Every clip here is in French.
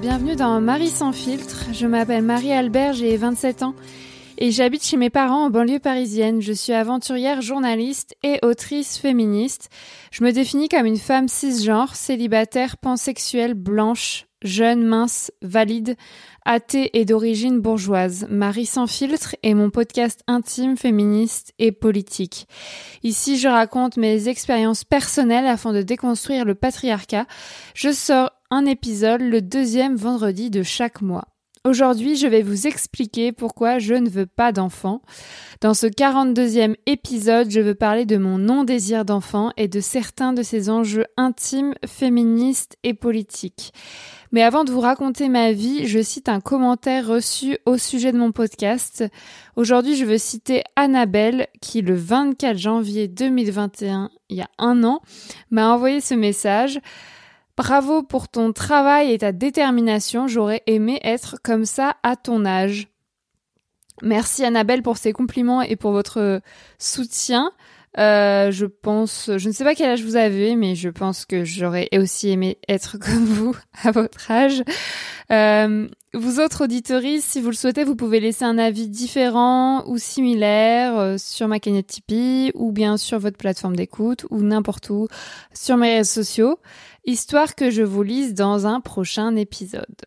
Bienvenue dans Marie sans filtre. Je m'appelle Marie-Albert, j'ai 27 ans et j'habite chez mes parents en banlieue parisienne. Je suis aventurière, journaliste et autrice féministe. Je me définis comme une femme cisgenre, célibataire, pansexuelle, blanche, jeune, mince, valide, athée et d'origine bourgeoise. Marie sans filtre est mon podcast intime, féministe et politique. Ici, je raconte mes expériences personnelles afin de déconstruire le patriarcat. Je sors un épisode le deuxième vendredi de chaque mois. Aujourd'hui, je vais vous expliquer pourquoi je ne veux pas d'enfant. Dans ce 42e épisode, je veux parler de mon non-désir d'enfant et de certains de ces enjeux intimes, féministes et politiques. Mais avant de vous raconter ma vie, je cite un commentaire reçu au sujet de mon podcast. Aujourd'hui, je veux citer Annabelle qui, le 24 janvier 2021, il y a un an, m'a envoyé ce message. Bravo pour ton travail et ta détermination. J'aurais aimé être comme ça à ton âge. Merci Annabelle pour ces compliments et pour votre soutien. Euh, je pense, je ne sais pas quel âge vous avez, mais je pense que j'aurais aussi aimé être comme vous à votre âge. Euh, vous autres auditories, si vous le souhaitez, vous pouvez laisser un avis différent ou similaire euh, sur ma cagnotte Tipeee ou bien sur votre plateforme d'écoute ou n'importe où sur mes réseaux sociaux, histoire que je vous lise dans un prochain épisode.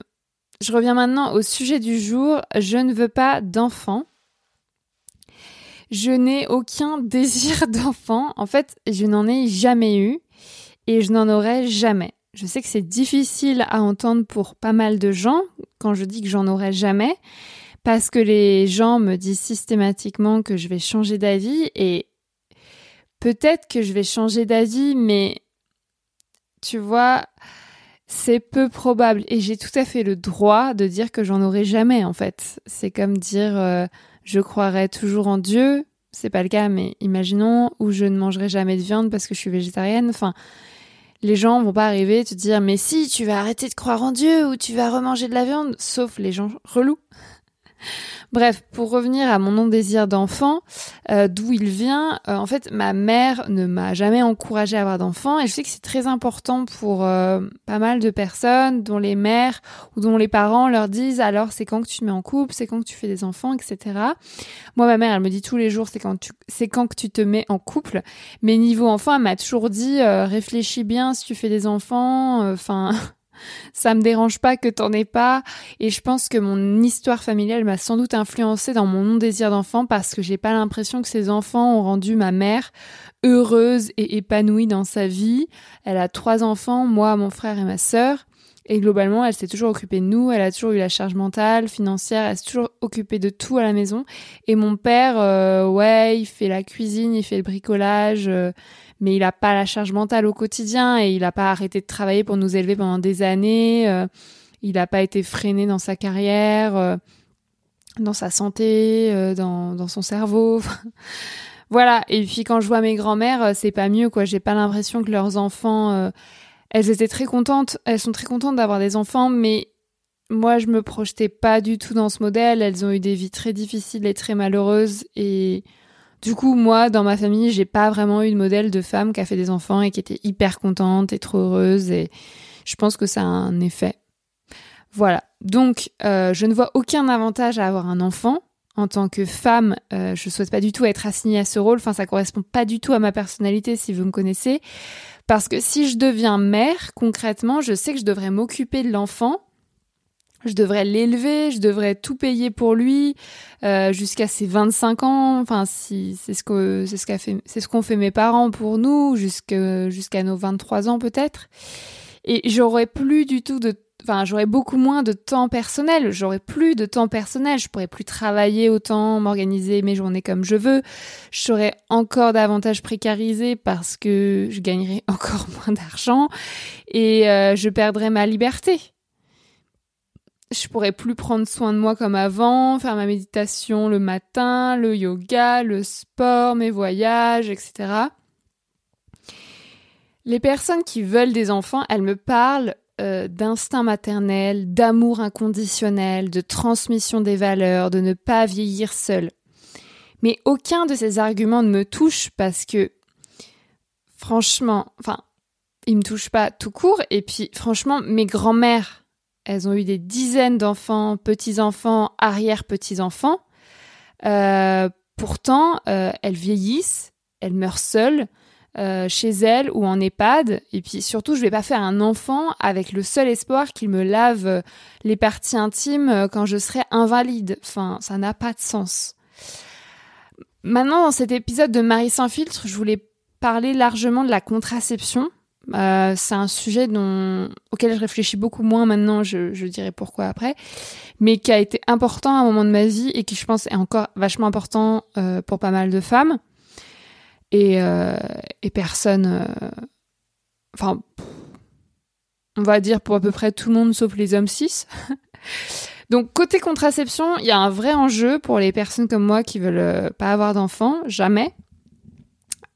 Je reviens maintenant au sujet du jour. Je ne veux pas d'enfants. Je n'ai aucun désir d'enfant. En fait, je n'en ai jamais eu et je n'en aurai jamais. Je sais que c'est difficile à entendre pour pas mal de gens quand je dis que j'en aurai jamais parce que les gens me disent systématiquement que je vais changer d'avis et peut-être que je vais changer d'avis mais tu vois, c'est peu probable et j'ai tout à fait le droit de dire que j'en aurai jamais en fait. C'est comme dire euh, je croirais toujours en Dieu, c'est pas le cas, mais imaginons, ou je ne mangerai jamais de viande parce que je suis végétarienne. Enfin, les gens vont pas arriver te dire, mais si, tu vas arrêter de croire en Dieu ou tu vas remanger de la viande, sauf les gens relous. Bref, pour revenir à mon non-désir d'enfant, euh, d'où il vient, euh, en fait, ma mère ne m'a jamais encouragé à avoir d'enfants et je sais que c'est très important pour euh, pas mal de personnes dont les mères ou dont les parents leur disent alors c'est quand que tu te mets en couple, c'est quand que tu fais des enfants, etc. Moi, ma mère, elle me dit tous les jours c'est quand tu, c'est quand que tu te mets en couple. Mais niveau enfant, elle m'a toujours dit réfléchis bien si tu fais des enfants, enfin ça me dérange pas que t'en aies pas. Et je pense que mon histoire familiale m'a sans doute influencé dans mon non-désir d'enfant parce que j'ai pas l'impression que ces enfants ont rendu ma mère heureuse et épanouie dans sa vie. Elle a trois enfants, moi, mon frère et ma sœur. Et globalement, elle s'est toujours occupée de nous, elle a toujours eu la charge mentale, financière, elle s'est toujours occupée de tout à la maison. Et mon père, euh, ouais, il fait la cuisine, il fait le bricolage, euh, mais il n'a pas la charge mentale au quotidien et il n'a pas arrêté de travailler pour nous élever pendant des années. Euh, il n'a pas été freiné dans sa carrière, dans sa santé, dans, dans son cerveau. voilà. Et puis quand je vois mes grands-mères, c'est pas mieux, quoi. J'ai pas l'impression que leurs enfants elles étaient très contentes, elles sont très contentes d'avoir des enfants, mais moi je me projetais pas du tout dans ce modèle. Elles ont eu des vies très difficiles et très malheureuses et du coup moi dans ma famille j'ai pas vraiment eu de modèle de femme qui a fait des enfants et qui était hyper contente et trop heureuse et je pense que ça a un effet. Voilà. Donc euh, je ne vois aucun avantage à avoir un enfant. En tant que femme, euh, je souhaite pas du tout être assignée à ce rôle. Enfin, ça correspond pas du tout à ma personnalité si vous me connaissez. Parce que si je deviens mère, concrètement, je sais que je devrais m'occuper de l'enfant. Je devrais l'élever, je devrais tout payer pour lui euh, jusqu'à ses 25 ans. Enfin, si c'est ce que c'est ce qu'a fait, c'est ce qu'ont fait mes parents pour nous jusqu'à jusqu'à nos 23 ans peut-être. Et j'aurais plus du tout de enfin, j'aurais beaucoup moins de temps personnel, j'aurais plus de temps personnel, je pourrais plus travailler autant, m'organiser mes journées comme je veux, je serais encore davantage précarisée parce que je gagnerais encore moins d'argent et euh, je perdrais ma liberté. Je pourrais plus prendre soin de moi comme avant, faire ma méditation le matin, le yoga, le sport, mes voyages, etc. Les personnes qui veulent des enfants, elles me parlent euh, d'instinct maternel, d'amour inconditionnel, de transmission des valeurs, de ne pas vieillir seul. Mais aucun de ces arguments ne me touche parce que, franchement, enfin, ils me touchent pas tout court. Et puis, franchement, mes grands-mères elles ont eu des dizaines d'enfants, petits-enfants, arrière-petits-enfants. Euh, pourtant, euh, elles vieillissent, elles meurent seules, euh, chez elles ou en EHPAD. Et puis surtout, je vais pas faire un enfant avec le seul espoir qu'il me lave les parties intimes quand je serai invalide. Enfin, ça n'a pas de sens. Maintenant, dans cet épisode de Marie sans filtre, je voulais parler largement de la contraception. Euh, c'est un sujet dont, auquel je réfléchis beaucoup moins maintenant, je, je, dirais pourquoi après, mais qui a été important à un moment de ma vie et qui, je pense, est encore vachement important euh, pour pas mal de femmes et, euh, et personne. Euh, enfin, on va dire pour à peu près tout le monde sauf les hommes cis. Donc côté contraception, il y a un vrai enjeu pour les personnes comme moi qui veulent euh, pas avoir d'enfants, jamais.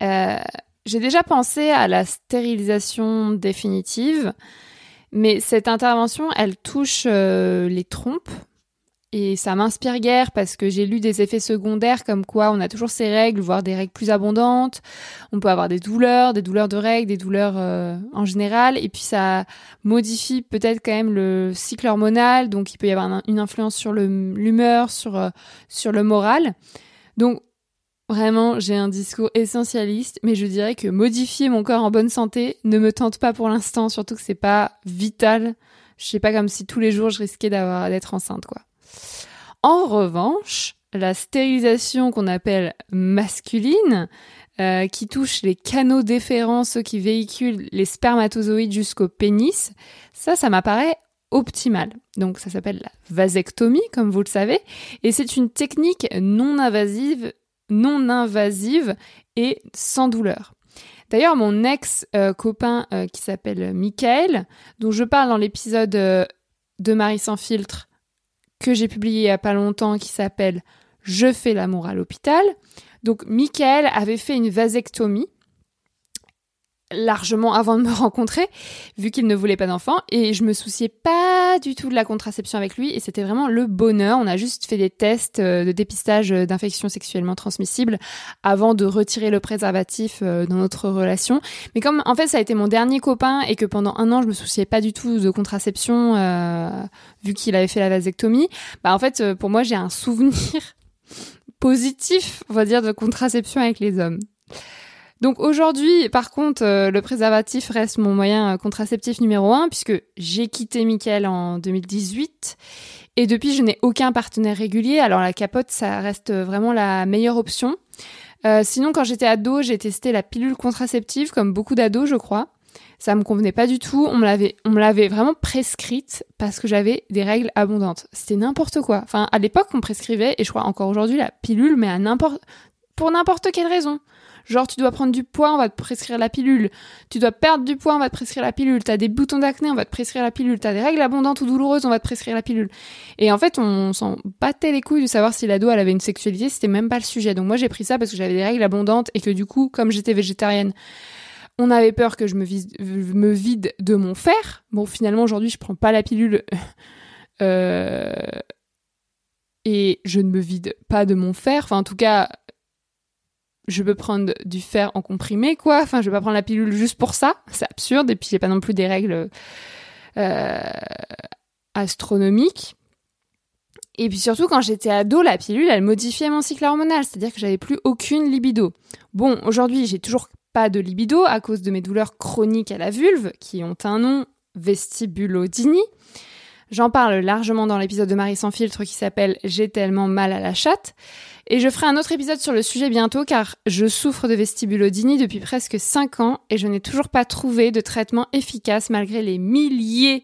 Euh, j'ai déjà pensé à la stérilisation définitive, mais cette intervention, elle touche euh, les trompes, et ça m'inspire guère parce que j'ai lu des effets secondaires comme quoi on a toujours ces règles, voire des règles plus abondantes. On peut avoir des douleurs, des douleurs de règles, des douleurs euh, en général. Et puis ça modifie peut-être quand même le cycle hormonal. Donc il peut y avoir une influence sur l'humeur, sur, euh, sur le moral. Donc vraiment, j'ai un discours essentialiste, mais je dirais que modifier mon corps en bonne santé ne me tente pas pour l'instant, surtout que c'est pas vital. Je sais pas comme si tous les jours je risquais d'avoir d'être enceinte quoi. En revanche, la stérilisation qu'on appelle masculine, euh, qui touche les canaux déférents, ceux qui véhiculent les spermatozoïdes jusqu'au pénis, ça, ça m'apparaît optimal. Donc ça s'appelle la vasectomie, comme vous le savez, et c'est une technique non invasive, non invasive et sans douleur. D'ailleurs, mon ex-copain euh, qui s'appelle Michael, dont je parle dans l'épisode euh, de Marie sans filtre, que j'ai publié il y a pas longtemps qui s'appelle Je fais l'amour à l'hôpital. Donc Michael avait fait une vasectomie largement avant de me rencontrer, vu qu'il ne voulait pas d'enfant, et je me souciais pas du tout de la contraception avec lui, et c'était vraiment le bonheur. On a juste fait des tests euh, de dépistage d'infections sexuellement transmissibles avant de retirer le préservatif euh, dans notre relation. Mais comme en fait ça a été mon dernier copain et que pendant un an je me souciais pas du tout de contraception, euh, vu qu'il avait fait la vasectomie, bah en fait pour moi j'ai un souvenir positif, on va dire, de contraception avec les hommes. Donc aujourd'hui, par contre, euh, le préservatif reste mon moyen euh, contraceptif numéro un puisque j'ai quitté Mickaël en 2018 et depuis je n'ai aucun partenaire régulier. Alors la capote, ça reste vraiment la meilleure option. Euh, sinon, quand j'étais ado, j'ai testé la pilule contraceptive comme beaucoup d'ados, je crois. Ça me convenait pas du tout. On me l'avait, on me l'avait vraiment prescrite parce que j'avais des règles abondantes. C'était n'importe quoi. Enfin, à l'époque, on prescrivait, et je crois encore aujourd'hui, la pilule, mais à n'importe, pour n'importe quelle raison. Genre, tu dois prendre du poids, on va te prescrire la pilule. Tu dois perdre du poids, on va te prescrire la pilule. T'as des boutons d'acné, on va te prescrire la pilule. T'as des règles abondantes ou douloureuses, on va te prescrire la pilule. Et en fait, on s'en battait les couilles de savoir si l'ado, elle avait une sexualité, c'était même pas le sujet. Donc moi, j'ai pris ça parce que j'avais des règles abondantes et que du coup, comme j'étais végétarienne, on avait peur que je me, vide de mon fer. Bon, finalement, aujourd'hui, je prends pas la pilule. Euh, et je ne me vide pas de mon fer. Enfin, en tout cas, je peux prendre du fer en comprimé, quoi. Enfin, je vais pas prendre la pilule juste pour ça. C'est absurde. Et puis, j'ai pas non plus des règles euh, astronomiques. Et puis surtout, quand j'étais ado, la pilule, elle modifiait mon cycle hormonal. C'est-à-dire que j'avais plus aucune libido. Bon, aujourd'hui, j'ai toujours pas de libido à cause de mes douleurs chroniques à la vulve, qui ont un nom, vestibulodynie. J'en parle largement dans l'épisode de Marie sans filtre qui s'appelle J'ai tellement mal à la chatte. Et je ferai un autre épisode sur le sujet bientôt car je souffre de vestibulodynie depuis presque 5 ans et je n'ai toujours pas trouvé de traitement efficace malgré les milliers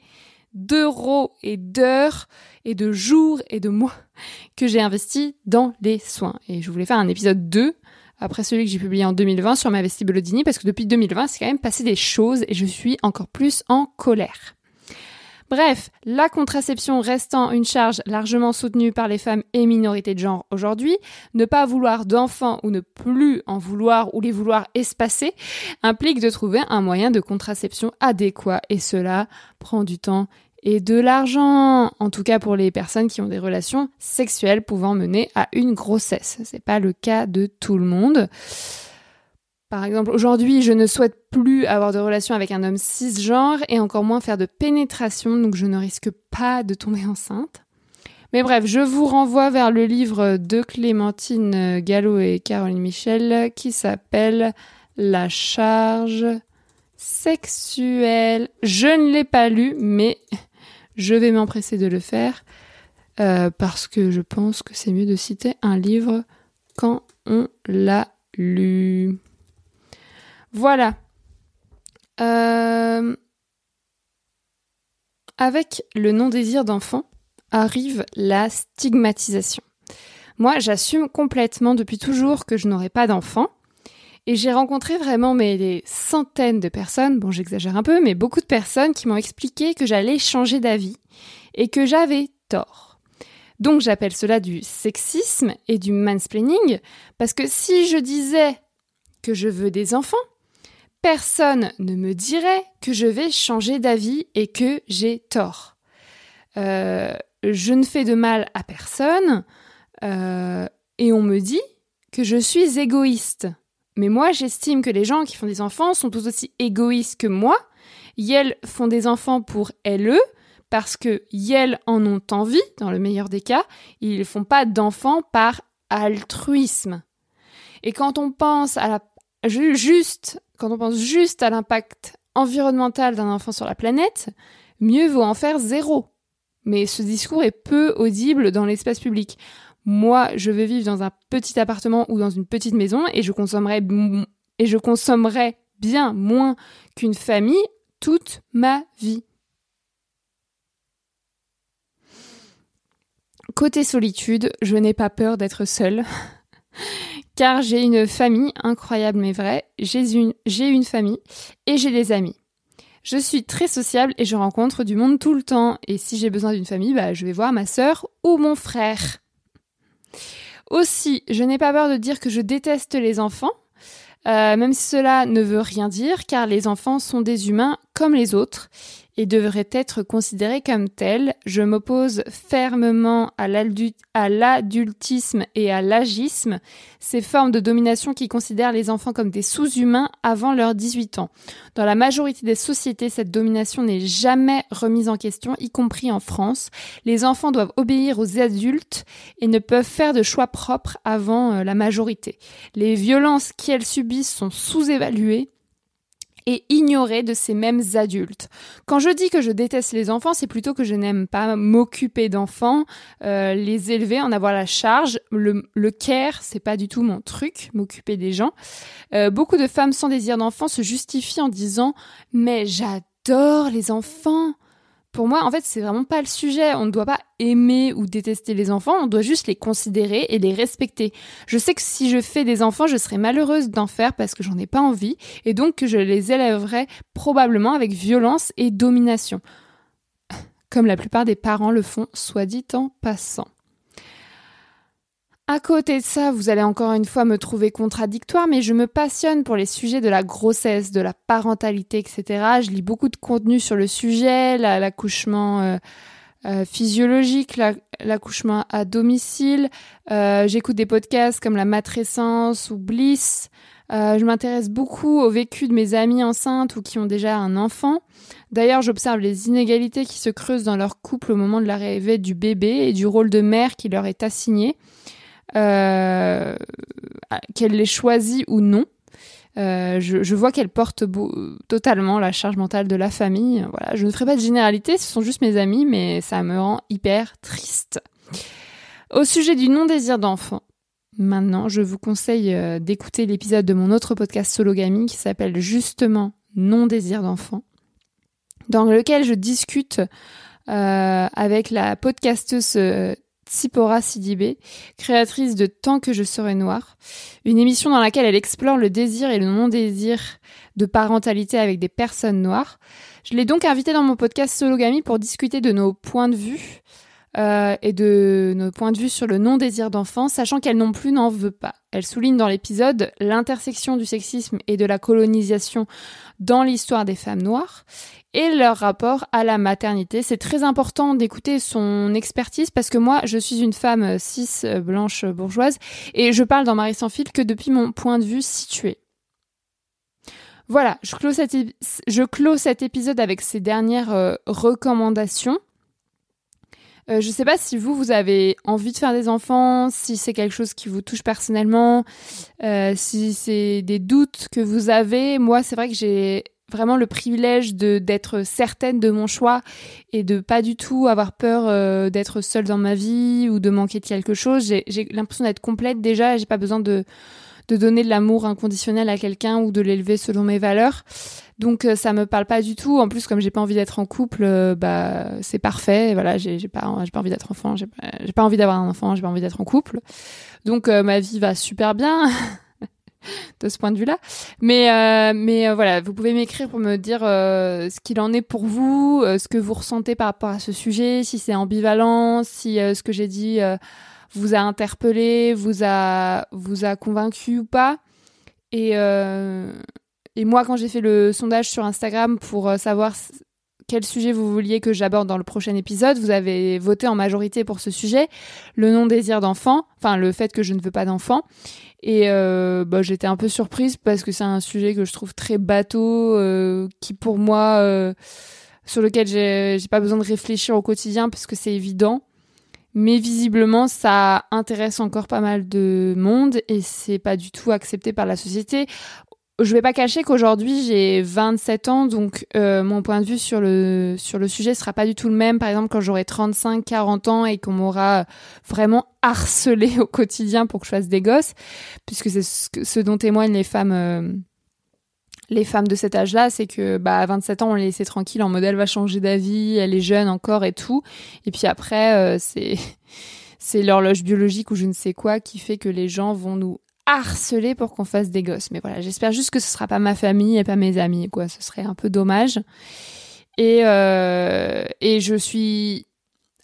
d'euros et d'heures et de jours et de mois que j'ai investis dans les soins. Et je voulais faire un épisode 2 après celui que j'ai publié en 2020 sur ma vestibulodynie parce que depuis 2020, c'est quand même passé des choses et je suis encore plus en colère. Bref, la contraception restant une charge largement soutenue par les femmes et minorités de genre aujourd'hui, ne pas vouloir d'enfants ou ne plus en vouloir ou les vouloir espacer implique de trouver un moyen de contraception adéquat et cela prend du temps et de l'argent, en tout cas pour les personnes qui ont des relations sexuelles pouvant mener à une grossesse. C'est pas le cas de tout le monde. Par exemple, aujourd'hui, je ne souhaite plus avoir de relation avec un homme cisgenre et encore moins faire de pénétration, donc je ne risque pas de tomber enceinte. Mais bref, je vous renvoie vers le livre de Clémentine Gallo et Caroline Michel qui s'appelle La charge sexuelle. Je ne l'ai pas lu, mais je vais m'empresser de le faire euh, parce que je pense que c'est mieux de citer un livre quand on l'a lu. Voilà. Euh, avec le non-désir d'enfant arrive la stigmatisation. Moi, j'assume complètement depuis toujours que je n'aurai pas d'enfant. Et j'ai rencontré vraiment des centaines de personnes, bon j'exagère un peu, mais beaucoup de personnes qui m'ont expliqué que j'allais changer d'avis et que j'avais tort. Donc j'appelle cela du sexisme et du mansplaining, parce que si je disais que je veux des enfants, personne ne me dirait que je vais changer d'avis et que j'ai tort. Euh, je ne fais de mal à personne euh, et on me dit que je suis égoïste. Mais moi, j'estime que les gens qui font des enfants sont tout aussi égoïstes que moi. Elles font des enfants pour elles parce que elles en ont envie, dans le meilleur des cas. Ils ne font pas d'enfants par altruisme. Et quand on pense à la juste, quand on pense juste à l'impact environnemental d'un enfant sur la planète, mieux vaut en faire zéro. Mais ce discours est peu audible dans l'espace public. Moi, je veux vivre dans un petit appartement ou dans une petite maison et je consommerai, et je consommerai bien moins qu'une famille toute ma vie. Côté solitude, je n'ai pas peur d'être seule, car j'ai une famille incroyable mais vraie, j'ai une, famille et j'ai des amis. Je suis très sociable et je rencontre du monde tout le temps. Et si j'ai besoin d'une famille, bah, je vais voir ma sœur ou mon frère. Aussi, je n'ai pas peur de dire que je déteste les enfants, euh, même si cela ne veut rien dire, car les enfants sont des humains comme les autres et devrait être considéré comme tel. Je m'oppose fermement à l'adultisme et à l'agisme, ces formes de domination qui considèrent les enfants comme des sous-humains avant leurs 18 ans. Dans la majorité des sociétés, cette domination n'est jamais remise en question, y compris en France. Les enfants doivent obéir aux adultes et ne peuvent faire de choix propres avant euh, la majorité. Les violences qu'elles subissent sont sous-évaluées et ignoré de ces mêmes adultes. Quand je dis que je déteste les enfants, c'est plutôt que je n'aime pas m'occuper d'enfants, euh, les élever, en avoir la charge. Le, le care, c'est pas du tout mon truc, m'occuper des gens. Euh, beaucoup de femmes sans désir d'enfant se justifient en disant mais j'adore les enfants pour moi, en fait, c'est vraiment pas le sujet. On ne doit pas aimer ou détester les enfants, on doit juste les considérer et les respecter. Je sais que si je fais des enfants, je serais malheureuse d'en faire parce que j'en ai pas envie et donc que je les élèverais probablement avec violence et domination. Comme la plupart des parents le font, soit dit en passant. À côté de ça, vous allez encore une fois me trouver contradictoire, mais je me passionne pour les sujets de la grossesse, de la parentalité, etc. Je lis beaucoup de contenu sur le sujet, l'accouchement euh, euh, physiologique, l'accouchement à domicile. Euh, j'écoute des podcasts comme La Matrescence ou Bliss. je m'intéresse beaucoup au vécu de mes amis enceintes ou qui ont déjà un enfant. D'ailleurs, j'observe les inégalités qui se creusent dans leur couple au moment de l'arrivée du bébé et du rôle de mère qui leur est assigné euh, qu'elle l'ait choisi ou non. Euh, je, vois qu'elle porte totalement la charge mentale de la famille. Voilà, je ne ferai pas de généralité, ce sont juste mes amis, mais ça me rend hyper triste. Au sujet du non-désir d'enfant, maintenant, je vous conseille euh, d'écouter l'épisode de mon autre podcast Sologamy qui s'appelle justement Non-désir d'enfant, dans lequel je discute euh, avec la podcasteuse Tsipora Sidibé, créatrice de Tant que je serai noire, une émission dans laquelle elle explore le désir et le non-désir de parentalité avec des personnes noires. Je l'ai donc invitée dans mon podcast Sologamy pour discuter de nos points de vue euh, et de nos points de vue sur le non-désir d'enfant, sachant qu'elle non plus n'en veut pas. Elle souligne dans l'épisode l'intersection du sexisme et de la colonisation dans l'histoire des femmes noires et leur rapport à la maternité. C'est très important d'écouter son expertise parce que moi, je suis une femme cis, blanche, bourgeoise et je parle dans Marie sans fil que depuis mon point de vue situé. Voilà, je clôt cet, je clôt cet épisode avec ces dernières recommandations. Euh, je ne sais pas si vous, vous avez envie de faire des enfants, si c'est quelque chose qui vous touche personnellement, euh, si c'est des doutes que vous avez. Moi, c'est vrai que j'ai vraiment le privilège de d'être certaine de mon choix et de pas du tout avoir peur euh, d'être seule dans ma vie ou de manquer de quelque chose. J'ai l'impression d'être complète déjà. J'ai pas besoin de de donner de l'amour inconditionnel à quelqu'un ou de l'élever selon mes valeurs. Donc euh, ça me parle pas du tout. En plus, comme j'ai pas envie d'être en couple, euh, bah c'est parfait. Voilà, j'ai pas, j'ai pas envie d'être enfant, j'ai pas, pas, envie d'avoir un enfant, j'ai pas envie d'être en couple. Donc euh, ma vie va super bien. de ce point de vue-là. Mais mais voilà, vous pouvez m'écrire pour me dire ce qu'il en est pour vous, ce que vous ressentez par rapport à ce sujet, si c'est ambivalent, si ce que j'ai dit vous a interpellé, vous a vous a convaincu ou pas. Et et moi, quand j'ai fait le sondage sur Instagram pour euh, savoir quel sujet vous vouliez que j'aborde dans le prochain épisode, vous avez voté en majorité pour ce sujet, le non-désir d'enfant, enfin le fait que je ne veux pas d'enfant. Et euh, bah, j'étais un peu surprise parce que c'est un sujet que je trouve très bateau, euh, qui pour moi, sur lequel j'ai pas besoin de réfléchir au quotidien parce que c'est évident. Mais visiblement, ça intéresse encore pas mal de monde et c'est pas du tout accepté par la société je vais pas cacher qu'aujourd'hui j'ai 27 ans, donc euh, mon point de vue sur le sur le sujet sera pas du tout le même. Par exemple, quand j'aurai 35, 40 ans et qu'on m'aura vraiment harcelé au quotidien pour que je fasse des gosses, puisque c'est ce, dont témoignent les femmes. Euh, les femmes de cet âge-là, c'est que bah à 27 ans, on les laissait tranquille en mode elle va changer d'avis, elle est jeune encore et tout. Et puis après, euh, c'est c'est l'horloge biologique ou je ne sais quoi qui fait que les gens vont nous harceler pour qu'on fasse des gosses. Mais voilà, j'espère juste que ce sera pas ma famille et pas mes amis, quoi. Ce serait un peu dommage. Et, euh, et je suis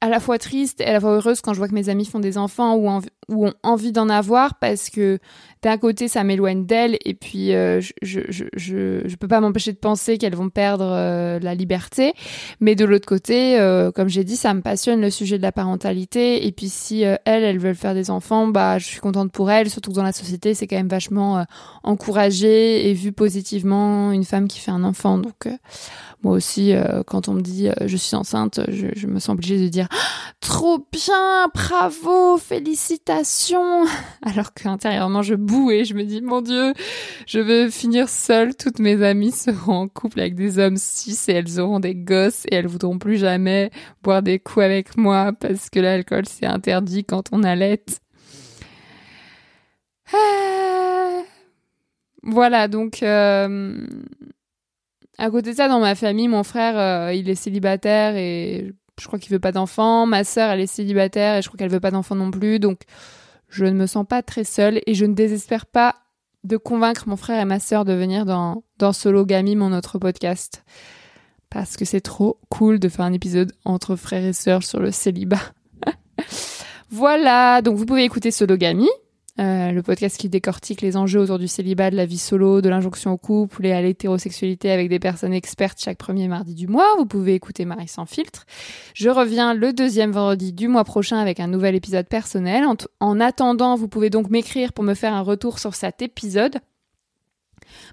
à la fois triste et à la fois heureuse quand je vois que mes amis font des enfants ou ont envie d'en avoir parce que d'un côté ça m'éloigne d'elles et puis euh, je, je, je, peux pas m'empêcher de penser qu'elles vont perdre euh, la liberté. Mais de l'autre côté euh, comme j'ai dit ça me passionne le sujet de la parentalité. Et puis si elles elles veulent faire des enfants bah je suis contente pour elles. Surtout que dans la société c'est quand même vachement encouragé et vu positivement une femme qui fait un enfant. Donc moi aussi, quand on me dit je suis enceinte, je, me sens obligée de dire trop bien, bravo, félicitations, alors qu'intérieurement je et je me dis mon Dieu, je veux finir seule. Toutes mes amies seront en couple avec des hommes cis et elles auront des gosses et elles voudront plus jamais boire des coups avec moi parce que l'alcool c'est interdit quand on allait. Ah. Voilà donc. Euh, à côté de ça, dans ma famille, mon frère, euh, il est célibataire et je crois qu'il veut pas d'enfant. Ma sœur, elle est célibataire et je crois qu'elle veut pas d'enfant non plus. Donc, je ne me sens pas très seule et je ne désespère pas de convaincre mon frère et ma sœur de venir dans, dans Sologamie, mon autre podcast. Parce que c'est trop cool de faire un épisode entre frères et sœurs sur le célibat. voilà, donc vous pouvez écouter Sologamie. Euh, le podcast qui décortique les enjeux autour du célibat, de la vie solo, de l'injonction au couple et à l'hétérosexualité avec des personnes expertes chaque premier mardi du mois. Vous pouvez écouter Marie sans filtre. Je reviens le deuxième vendredi du mois prochain avec un nouvel épisode personnel. En, en attendant, vous pouvez donc m'écrire pour me faire un retour sur cet épisode.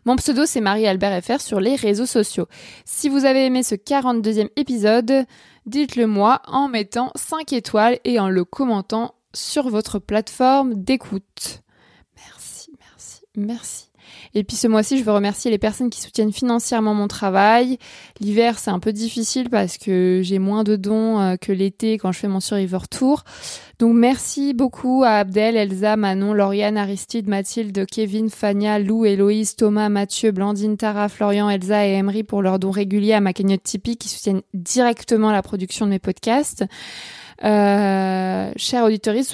Mon pseudo, c'est Marie-Albert FR sur les réseaux sociaux. Si vous avez aimé ce 42e épisode, dites-le moi en mettant 5 étoiles et en le commentant sur votre plateforme d'écoute. Merci, merci, merci. Et puis ce mois-ci, je veux remercier les personnes qui soutiennent financièrement mon travail. L'hiver, c'est un peu difficile parce que j'ai moins de dons euh, que l'été quand je fais mon Survivor Tour. Donc merci beaucoup à Abdel, Elsa, Manon, Lauriane, Aristide, Mathilde, Kevin, Fania, Lou, Héloïse, Thomas, Mathieu, Blandine, Tara, Florian, Elsa et Emery pour leurs dons réguliers à ma cagnotte Tipeee qui soutiennent directement la production de mes podcasts. Euh, chers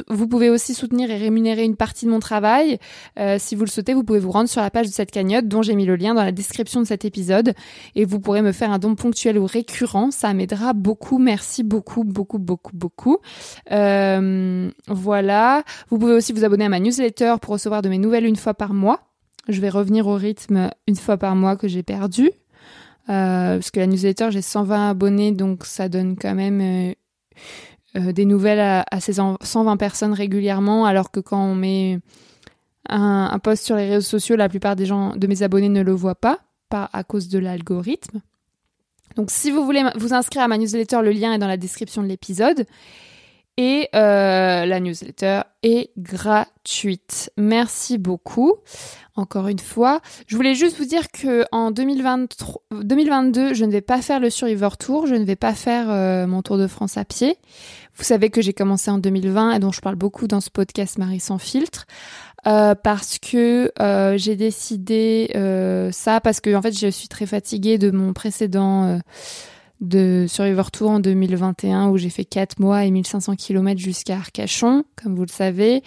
vous pouvez aussi soutenir et rémunérer une partie de mon travail. Euh, si vous le souhaitez, vous pouvez vous rendre sur la page de cette cagnotte dont j'ai mis le lien dans la description de cet épisode et vous pourrez me faire un don ponctuel ou récurrent. Ça m'aidera beaucoup. Merci beaucoup, beaucoup, beaucoup, beaucoup. Euh, voilà. Vous pouvez aussi vous abonner à ma newsletter pour recevoir de mes nouvelles une fois par mois. Je vais revenir au rythme une fois par mois que j'ai perdu. Euh, parce que la newsletter, j'ai 120 abonnés, donc ça donne quand même euh, des nouvelles à, ces 120 personnes régulièrement, alors que quand on met un, post sur les réseaux sociaux, la plupart des gens de mes abonnés ne le voient pas. pas à cause de l'algorithme. Donc si vous voulez vous inscrire à ma newsletter, le lien est dans la description de l'épisode. Et euh, la newsletter est gratuite. Merci beaucoup. Encore une fois, je voulais juste vous dire que en 2023, 2022, je ne vais pas faire le Survivor Tour, je ne vais pas faire euh, mon Tour de France à pied. Vous savez que j'ai commencé en 2020 et dont je parle beaucoup dans ce podcast Marie sans filtre. Euh, parce que euh, j'ai décidé euh, ça parce que en fait je suis très fatiguée de mon précédent de Survivor Tour en 2021 où j'ai fait 4 mois et 1500 km jusqu'à Arcachon, comme vous le savez.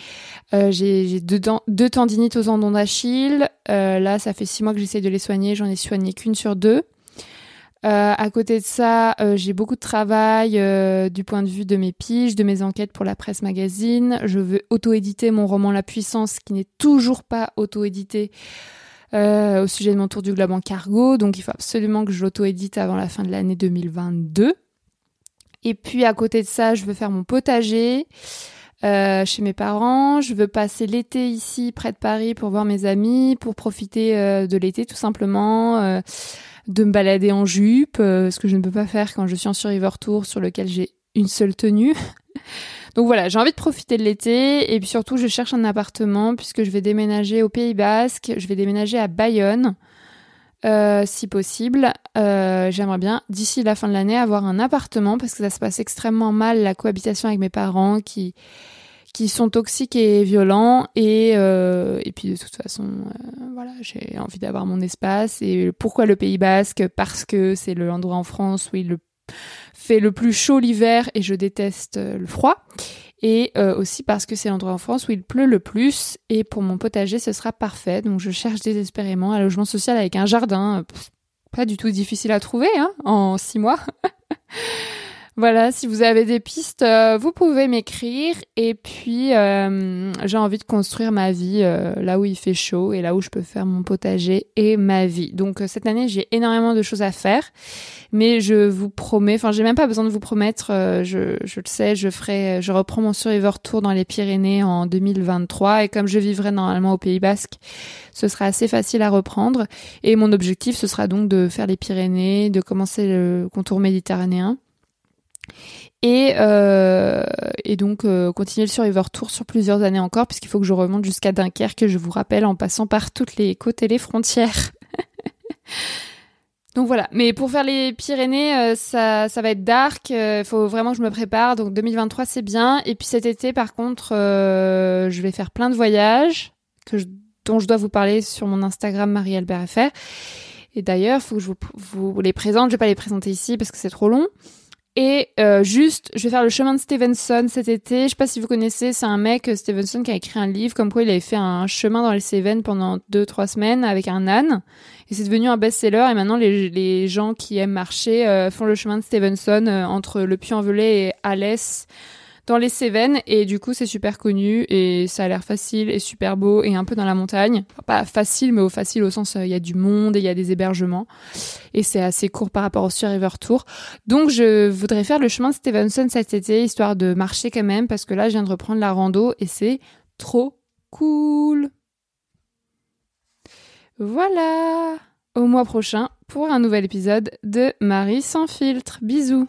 j'ai deux, deux, tendinites aux endons d'Achille. là, ça fait 6 mois que j'essaie de les soigner. J'en ai soigné qu'une sur deux. Euh, à côté de ça, euh, j'ai beaucoup de travail euh, du point de vue de mes piges, de mes enquêtes pour la presse magazine. Je veux auto-éditer mon roman La Puissance, qui n'est toujours pas auto-édité au sujet de mon tour du globe en cargo. Donc il faut absolument que je l'auto-édite avant la fin de l'année 2022. Et puis à côté de ça, je veux faire mon potager. chez mes parents. Je veux passer l'été ici, près de Paris, pour voir mes amis, pour profiter de l'été tout simplement de me balader en jupe, euh, ce que je ne peux pas faire quand je suis en Survivor Tour sur lequel j'ai une seule tenue. Donc voilà, j'ai envie de profiter de l'été et puis surtout je cherche un appartement puisque je vais déménager au Pays Basque, je vais déménager à Bayonne. Euh, si possible, euh, j'aimerais bien d'ici la fin de l'année avoir un appartement parce que ça se passe extrêmement mal la cohabitation avec mes parents qui qui sont toxiques et violents et euh, et puis de toute façon euh, voilà j'ai envie d'avoir mon espace. Et pourquoi le Pays Basque? Parce que c'est l'endroit en France où il fait le plus chaud l'hiver et je déteste euh, le froid. Et aussi parce que c'est l'endroit en France où il pleut le plus et pour mon potager ce sera parfait. Donc je cherche désespérément un logement social avec un jardin. Pas du tout difficile à trouver hein, en six mois Voilà, si vous avez des pistes, euh, vous pouvez m'écrire. Et puis, euh, j'ai envie de construire ma vie euh, là où il fait chaud et là où je peux faire mon potager et ma vie. Donc, cette année, j'ai énormément de choses à faire. Mais je vous promets, enfin, j'ai même pas besoin de vous promettre, je, le sais, je ferai, je reprends mon Survivor Tour dans les Pyrénées en 2023. Et comme je vivrai normalement au Pays Basque, ce sera assez facile à reprendre. Et mon objectif, ce sera donc de faire les Pyrénées, de commencer le contour méditerranéen et, euh, et donc euh, continuer le Survivor Tour sur plusieurs années encore, puisqu'il faut que je remonte jusqu'à Dunkerque, je vous rappelle, en passant par toutes les côtes et les frontières. donc voilà, mais pour faire les Pyrénées, euh, ça, ça va être dark, il faut vraiment que je me prépare, donc 2023 c'est bien, et puis cet été par contre, je vais faire plein de voyages, dont je dois vous parler sur mon Instagram Marie-Albert. Et d'ailleurs, il faut que je vous, vous les présente, je vais pas les présenter ici parce que c'est trop long. Et euh, juste, je vais faire le chemin de Stevenson cet été. Je sais pas si vous connaissez, c'est un mec, euh, Stevenson, qui a écrit un livre comme quoi il avait fait un chemin dans les Cévennes pendant deux, trois semaines avec un âne. Et c'est devenu un best-seller. Et maintenant, les, les gens qui aiment marcher euh, font le chemin de Stevenson entre le Puy-en-Velay et Alès dans les Cévennes et du coup c'est super connu et ça a l'air facile et super beau et un peu dans la montagne. pas facile mais au facile au sens euh, il y a du monde et il y a des hébergements et c'est assez court par rapport au Sur River Tour. Donc je voudrais faire le chemin de Stevenson cet été histoire de marcher quand même parce que là je viens de reprendre la rando et c'est trop cool. Voilà. Au mois prochain pour un nouvel épisode de Marie sans filtre. Bisous.